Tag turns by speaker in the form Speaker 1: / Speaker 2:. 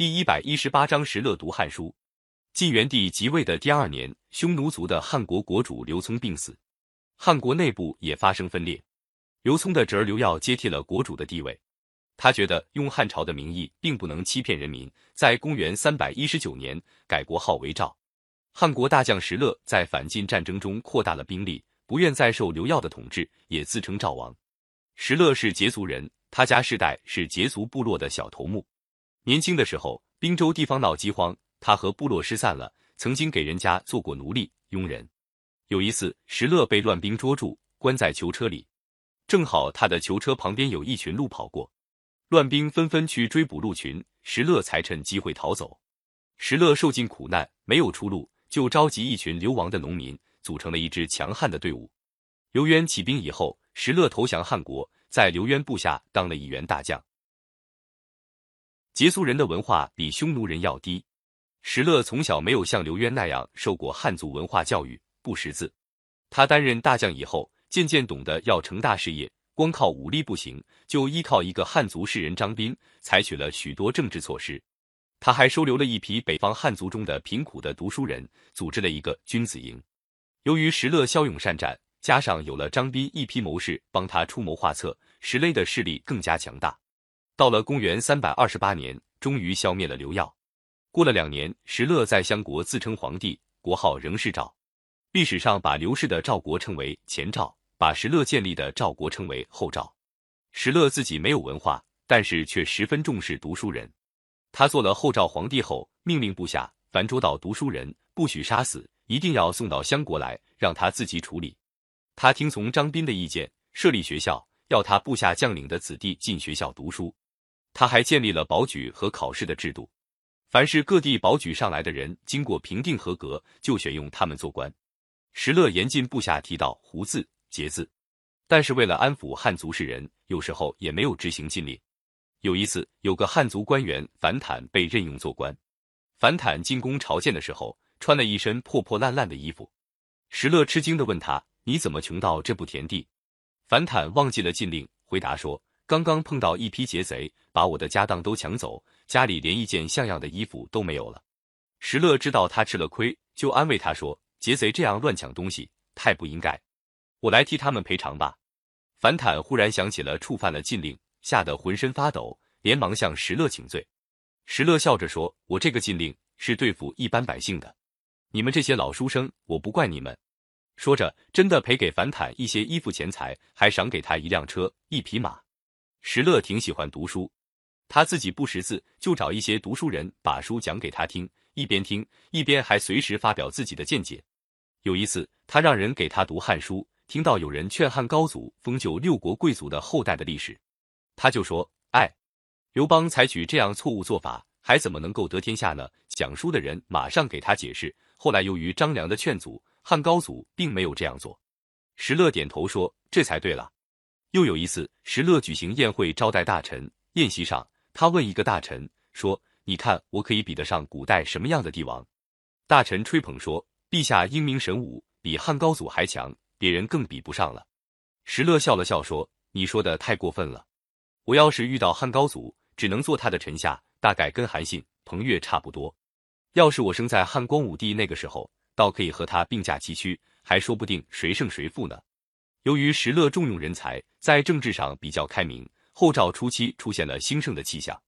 Speaker 1: 第一百一十八章石勒读《汉书》。晋元帝即位的第二年，匈奴族的汉国国主刘聪病死，汉国内部也发生分裂。刘聪的侄儿刘耀接替了国主的地位。他觉得用汉朝的名义并不能欺骗人民，在公元三百一十九年改国号为赵。汉国大将石勒在反晋战争中扩大了兵力，不愿再受刘耀的统治，也自称赵王。石勒是羯族人，他家世代是羯族部落的小头目。年轻的时候，滨州地方闹饥荒，他和部落失散了，曾经给人家做过奴隶佣人。有一次，石勒被乱兵捉住，关在囚车里，正好他的囚车旁边有一群鹿跑过。乱兵纷纷去追捕鹿群，石勒才趁机会逃走。石勒受尽苦难，没有出路，就召集一群流亡的农民，组成了一支强悍的队伍。刘渊起兵以后，石勒投降汉国，在刘渊部下当了一员大将。羯族人的文化比匈奴人要低，石勒从小没有像刘渊那样受过汉族文化教育，不识字。他担任大将以后，渐渐懂得要成大事业。光靠武力不行，就依靠一个汉族士人张斌，采取了许多政治措施。他还收留了一批北方汉族中的贫苦的读书人，组织了一个君子营。由于石勒骁勇善战，加上有了张斌一批谋士帮他出谋划策，石勒的势力更加强大。到了公元三百二十八年，终于消灭了刘耀。过了两年，石勒在襄国自称皇帝，国号仍是赵。历史上把刘氏的赵国称为前赵。把石勒建立的赵国称为后赵。石勒自己没有文化，但是却十分重视读书人。他做了后赵皇帝后，命令部下凡捉到读书人，不许杀死，一定要送到襄国来，让他自己处理。他听从张斌的意见，设立学校，要他部下将领的子弟进学校读书。他还建立了保举和考试的制度，凡是各地保举上来的人，经过评定合格，就选用他们做官。石勒严禁部下提到“胡”字。节字，但是为了安抚汉族士人，有时候也没有执行禁令。有一次，有个汉族官员樊坦被任用做官。樊坦进宫朝见的时候，穿了一身破破烂烂的衣服。石勒吃惊的问他：“你怎么穷到这步田地？”樊坦忘记了禁令，回答说：“刚刚碰到一批劫贼，把我的家当都抢走，家里连一件像样的衣服都没有了。”石勒知道他吃了亏，就安慰他说：“劫贼这样乱抢东西，太不应该。”我来替他们赔偿吧。樊坦忽然想起了触犯了禁令，吓得浑身发抖，连忙向石勒请罪。石勒笑着说：“我这个禁令是对付一般百姓的，你们这些老书生，我不怪你们。”说着，真的赔给樊坦一些衣服钱财，还赏给他一辆车、一匹马。石勒挺喜欢读书，他自己不识字，就找一些读书人把书讲给他听，一边听一边还随时发表自己的见解。有一次，他让人给他读《汉书》。听到有人劝汉高祖封就六国贵族的后代的历史，他就说：“哎，刘邦采取这样错误做法，还怎么能够得天下呢？”讲书的人马上给他解释。后来由于张良的劝阻，汉高祖并没有这样做。石勒点头说：“这才对了。”又有一次，石勒举行宴会招待大臣，宴席上他问一个大臣说：“你看我可以比得上古代什么样的帝王？”大臣吹捧说：“陛下英明神武，比汉高祖还强。”别人更比不上了。石勒笑了笑说：“你说的太过分了。我要是遇到汉高祖，只能做他的臣下，大概跟韩信、彭越差不多。要是我生在汉光武帝那个时候，倒可以和他并驾齐驱，还说不定谁胜谁负呢。”由于石勒重用人才，在政治上比较开明，后赵初期出现了兴盛的气象。